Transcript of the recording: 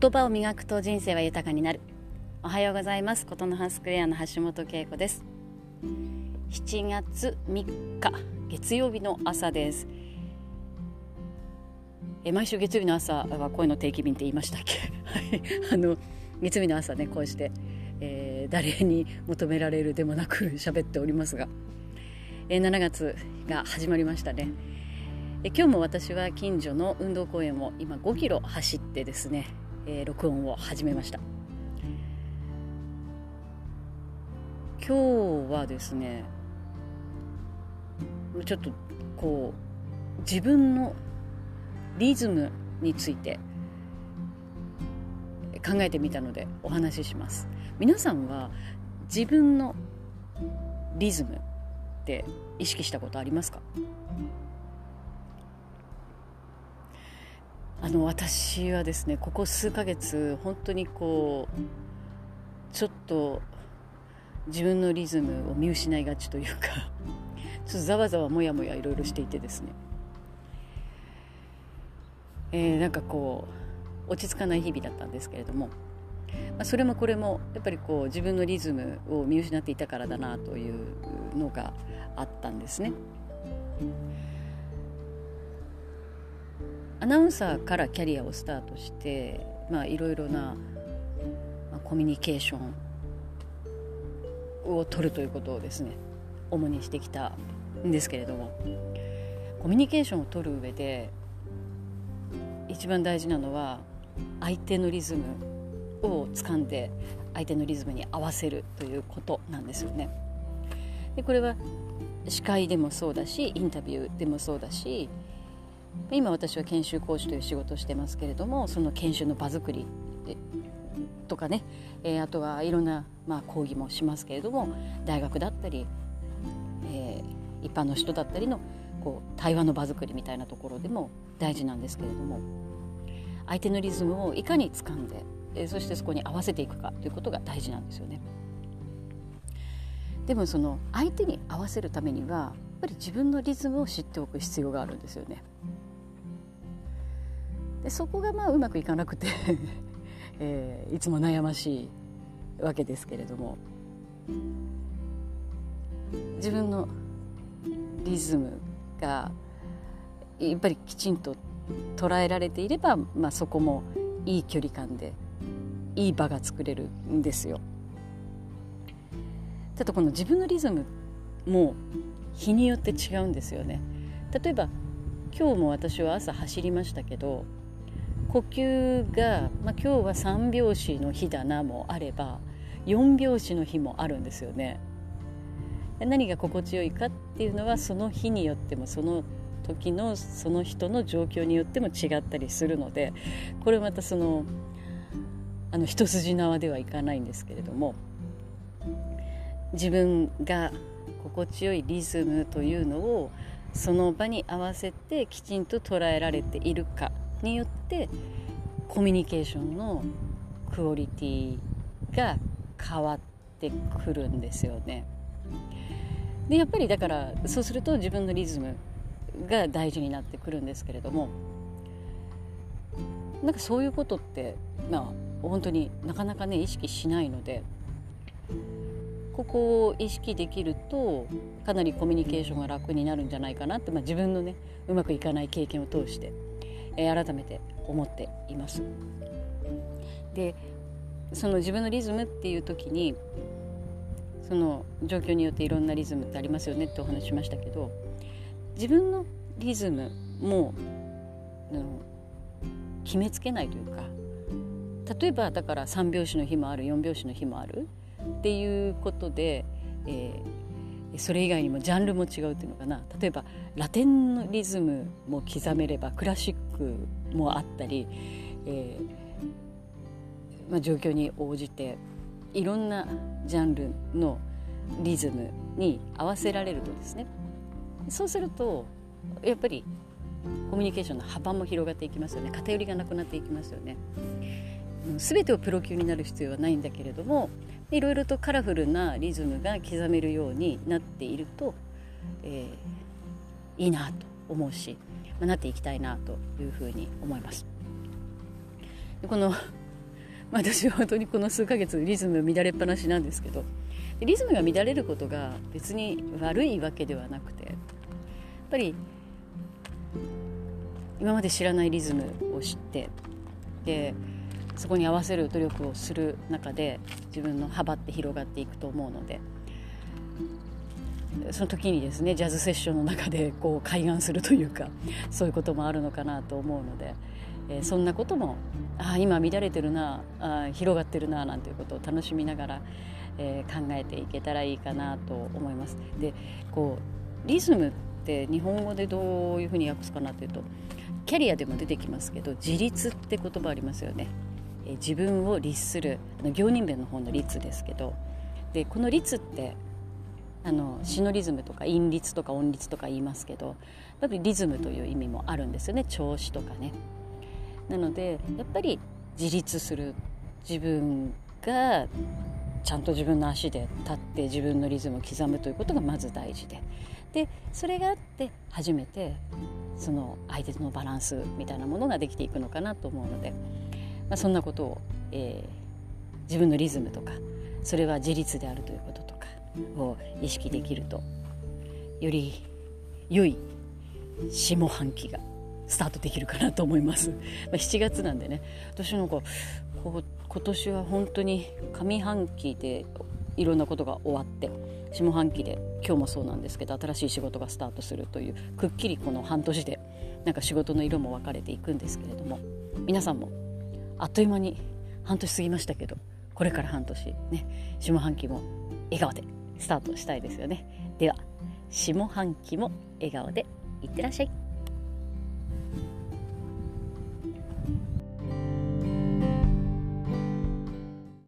言葉を磨くと人生は豊かになる。おはようございます。ことの葉スクエアの橋本恵子です。7月3日月曜日の朝です。え毎週月曜日の朝はこういうの定期便って言いましたっけ？は いあの月曜日の朝ねこうして、えー、誰に求められるでもなく喋っておりますが、えー、7月が始まりましたね。え今日も私は近所の運動公園を今5キロ走ってですね、えー、録音を始めました。今日はですねちょっとこう自分のリズムについて考えてみたのでお話しします。皆さんは自分のリズムって意識したことありますか？あの私はですねここ数ヶ月本当にこうちょっと自分のリズムを見失いがちというかちょっとざわざわもやもやいろいろしていてですね、えー、なんかこう落ち着かない日々だったんですけれども、まあ、それもこれもやっぱりこう自分のリズムを見失っていたからだなというのがあったんですね。アナウンサーからキャリアをスタートしていろいろな、コミュニケーションを取るということをですね主にしてきたんですけれどもコミュニケーションを取る上で一番大事なのは相手のリズムを掴んで相手のリズムに合わせるということなんですよね。でこれは司会でもそうだしインタビューでもそうだし今私は研修講師という仕事をしてますけれどもその研修の場作りとかね、えー、あとはいろんな、まあ、講義もしますけれども大学だったり、えー、一般の人だったりのこう対話の場作りみたいなところでも大事なんですけれども相手のリズムをいかに掴んで、えー、そしてそこに合わせていくかということが大事なんですよね。でもその相手に合わせるためにはやっぱり自分のリズムを知っておく必要があるんですよね。でそこがまあうまくいかなくて えー、いつも悩ましいわけですけれども自分のリズムがやっぱりきちんと捉えられていれば、まあ、そこもいい距離感でいい場が作れるんですよ。ただこの自分のリズムも日によって違うんですよね。例えば今日も私は朝走りましたけど呼吸が、まあ、今日は3拍子の日だなもあれば4拍子の日もあるんですよね。何が心地よいかっていうのはその日によってもその時のその人の状況によっても違ったりするのでこれまたそのあの一筋縄ではいかないんですけれども自分が心地よいリズムというのをその場に合わせてきちんと捉えられているかによってコミュニケーションのクオリティが変わってくるんですよね。でやっぱりだからそうすると自分のリズムが大事になってくるんですけれどもなんかそういうことってまあ本当になかなかね意識しないのでここを意識できるとかなりコミュニケーションが楽になるんじゃないかなって、まあ、自分のねうまくいかない経験を通してえ改めて思っています。でその自分のリズムっていう時にその状況によっていろんなリズムってありますよねってお話しましたけど自分のリズムも決めつけないというか例えばだから3拍子の日もある4拍子の日もあるっていうことで、えそれ以外にもジャンルも違うっていうのかな。例えばラテンのリズムも刻めればクラシックもあったり、えー、まあ、状況に応じていろんなジャンルのリズムに合わせられるとですね。そうするとやっぱりコミュニケーションの幅も広がっていきますよね。偏りがなくなっていきますよね。全てをプロ級になる必要はないんだけれどもいろいろとカラフルなリズムが刻めるようになっていると、えー、いいなと思うし、まあ、なっていきたいなというふうに思います。この まあ、私は本当にこの数ヶ月リズム乱れっぱなしなんですけどリズムが乱れることが別に悪いわけではなくてやっぱり今まで知らないリズムを知ってでそこに合わせる努力をする中で自分の幅って広がっていくと思うのでその時にですねジャズセッションの中でこう開眼するというかそういうこともあるのかなと思うので、えー、そんなこともあ今乱れてるなあ広がってるななんていうことを楽しみながら、えー、考えていけたらいいかなと思います。でこうリズムって日本語でどういうふうに訳すかなというとキャリアでも出てきますけど自立って言葉ありますよね。自分を律する行人弁の方の律ですけどでこの律ってあのシノリズムとか韻律とか音律とか言いますけどやっぱりリズムという意味もあるんですよね。調子とかね。なのでやっぱり自立する自分がちゃんと自分の足で立って自分のリズムを刻むということがまず大事で。でそれがあって初めてその相手のバランスみたいなものができていくのかなと思うので、まあ、そんなことを、えー、自分のリズムとかそれは自立であるということとかを意識できるとより良い下半期がスタートできるかなと思います。ま、7月なんでね私なんかこう今年は本当に上半期でいろんなことが終わって下半期で今日もそうなんですけど新しい仕事がスタートするというくっきりこの半年でなんか仕事の色も分かれていくんですけれども皆さんもあっという間に半年過ぎましたけどこれから半年ね下半期も笑顔でスタートしたいですよね。では下半期も笑顔でいってらっしゃい。